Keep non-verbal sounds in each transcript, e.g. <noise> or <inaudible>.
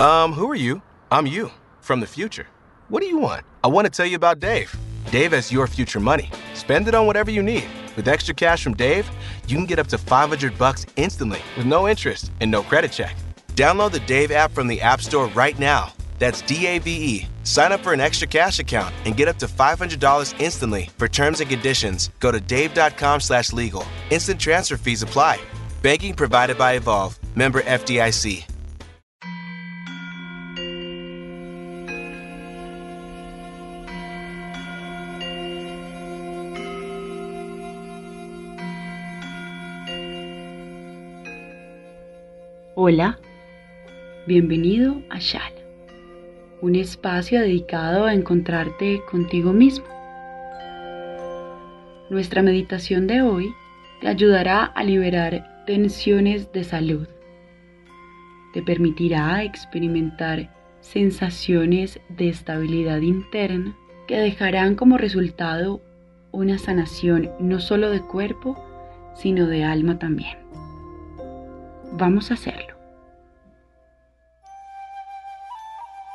Um, who are you? I'm you, from the future. What do you want? I want to tell you about Dave. Dave has your future money. Spend it on whatever you need. With extra cash from Dave, you can get up to 500 bucks instantly with no interest and no credit check. Download the Dave app from the App Store right now. That's D A V E. Sign up for an extra cash account and get up to $500 instantly. For terms and conditions, go to dave.com/slash legal. Instant transfer fees apply. Banking provided by Evolve. Member FDIC. Hola, bienvenido a Shala, un espacio dedicado a encontrarte contigo mismo. Nuestra meditación de hoy te ayudará a liberar tensiones de salud. Te permitirá experimentar sensaciones de estabilidad interna que dejarán como resultado una sanación no solo de cuerpo, sino de alma también. Vamos a hacerlo.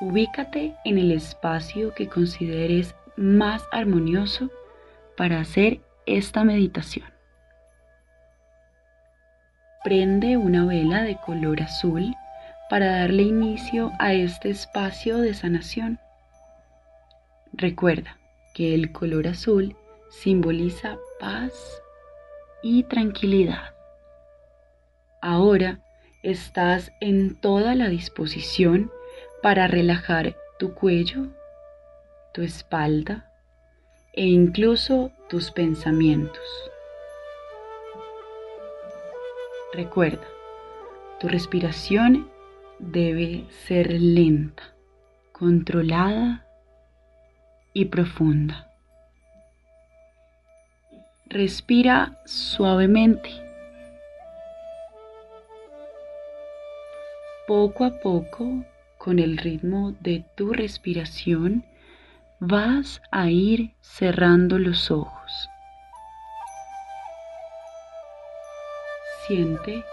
Ubícate en el espacio que consideres más armonioso para hacer esta meditación. Prende una vela de color azul para darle inicio a este espacio de sanación. Recuerda que el color azul simboliza paz y tranquilidad. Ahora estás en toda la disposición para relajar tu cuello, tu espalda e incluso tus pensamientos. Recuerda, tu respiración debe ser lenta, controlada y profunda. Respira suavemente Poco a poco, con el ritmo de tu respiración, vas a ir cerrando los ojos. Siente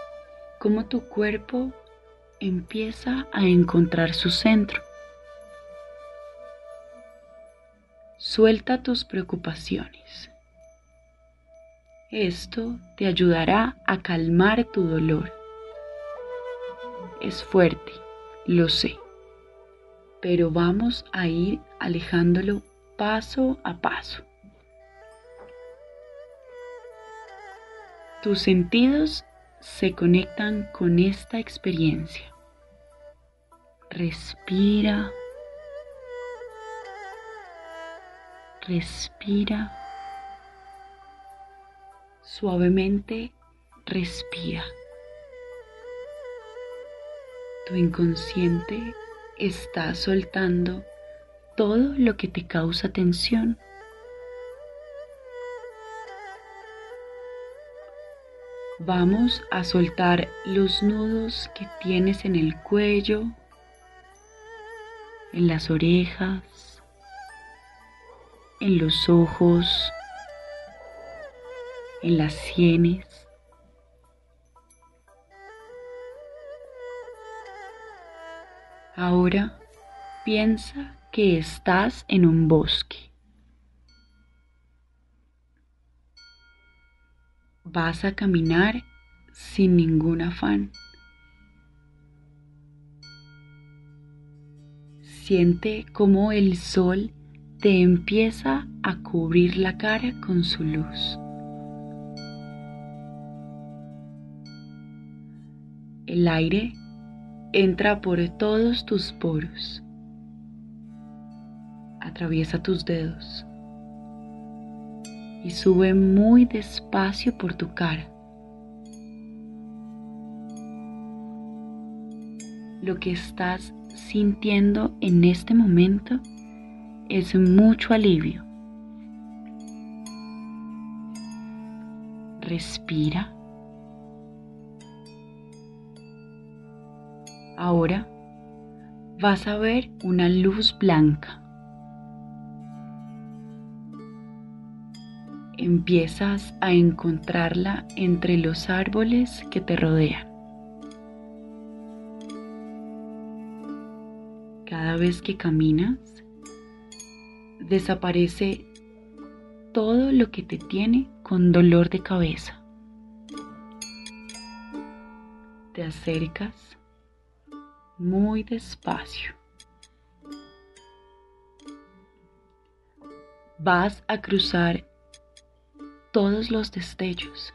cómo tu cuerpo empieza a encontrar su centro. Suelta tus preocupaciones. Esto te ayudará a calmar tu dolor es fuerte, lo sé, pero vamos a ir alejándolo paso a paso. Tus sentidos se conectan con esta experiencia. Respira. Respira. Suavemente respira. Inconsciente está soltando todo lo que te causa tensión. Vamos a soltar los nudos que tienes en el cuello, en las orejas, en los ojos, en las sienes. Ahora piensa que estás en un bosque. Vas a caminar sin ningún afán. Siente cómo el sol te empieza a cubrir la cara con su luz. El aire entra por todos tus poros, atraviesa tus dedos y sube muy despacio por tu cara. Lo que estás sintiendo en este momento es mucho alivio. Respira. Ahora vas a ver una luz blanca. Empiezas a encontrarla entre los árboles que te rodean. Cada vez que caminas, desaparece todo lo que te tiene con dolor de cabeza. Te acercas muy despacio. Vas a cruzar todos los destellos.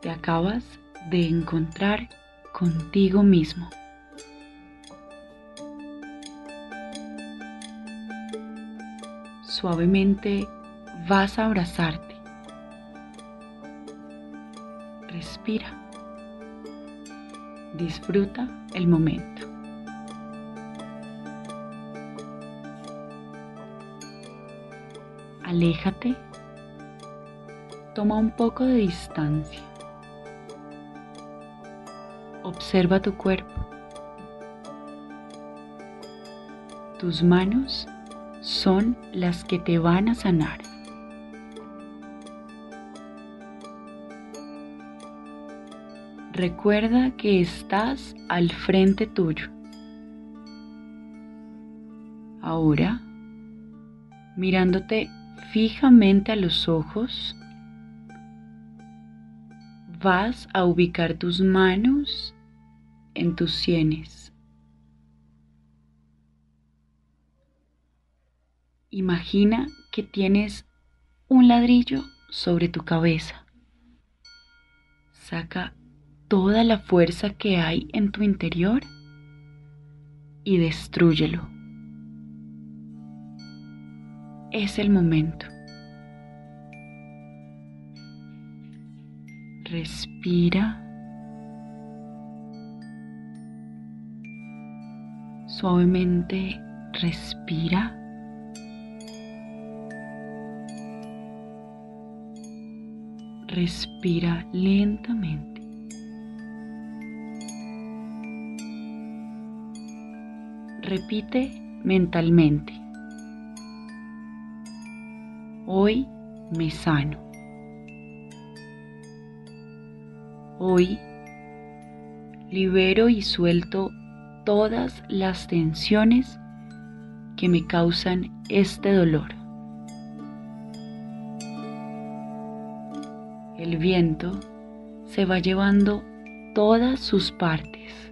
Te acabas de encontrar contigo mismo. Suavemente vas a abrazarte. Respira. Disfruta el momento. Aléjate. Toma un poco de distancia. Observa tu cuerpo. Tus manos son las que te van a sanar. Recuerda que estás al frente tuyo. Ahora, mirándote fijamente a los ojos, vas a ubicar tus manos en tus sienes. Imagina que tienes un ladrillo sobre tu cabeza. Saca toda la fuerza que hay en tu interior y destrúyelo. Es el momento. Respira. Suavemente respira. Respira lentamente. Repite mentalmente. Hoy me sano. Hoy libero y suelto todas las tensiones que me causan este dolor. El viento se va llevando todas sus partes.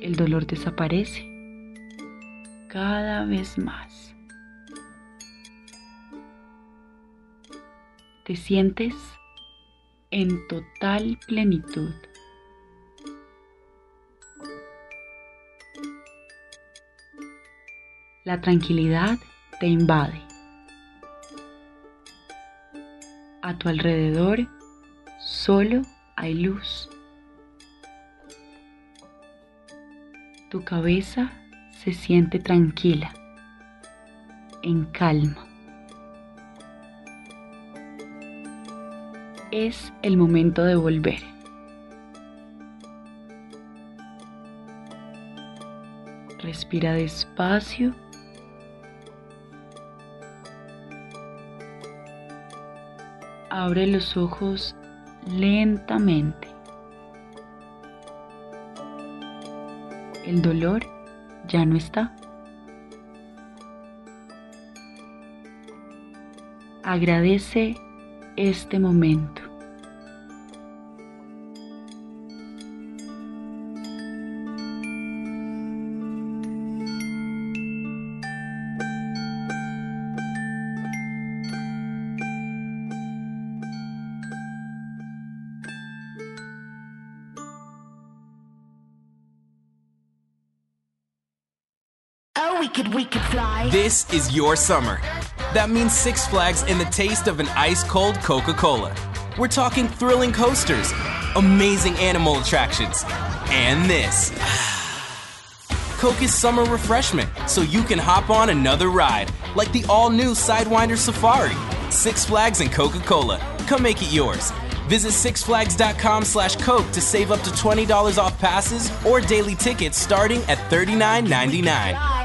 El dolor desaparece cada vez más. Te sientes en total plenitud. La tranquilidad te invade. A tu alrededor solo hay luz. Tu cabeza se siente tranquila, en calma. Es el momento de volver. Respira despacio. Abre los ojos lentamente. El dolor ya no está. Agradece este momento. We could, we could fly. This is your summer. That means Six Flags and the taste of an ice cold Coca Cola. We're talking thrilling coasters, amazing animal attractions, and this. <sighs> Coke is summer refreshment, so you can hop on another ride, like the all new Sidewinder Safari. Six Flags and Coca Cola. Come make it yours. Visit sixflags.com slash Coke to save up to $20 off passes or daily tickets starting at $39.99.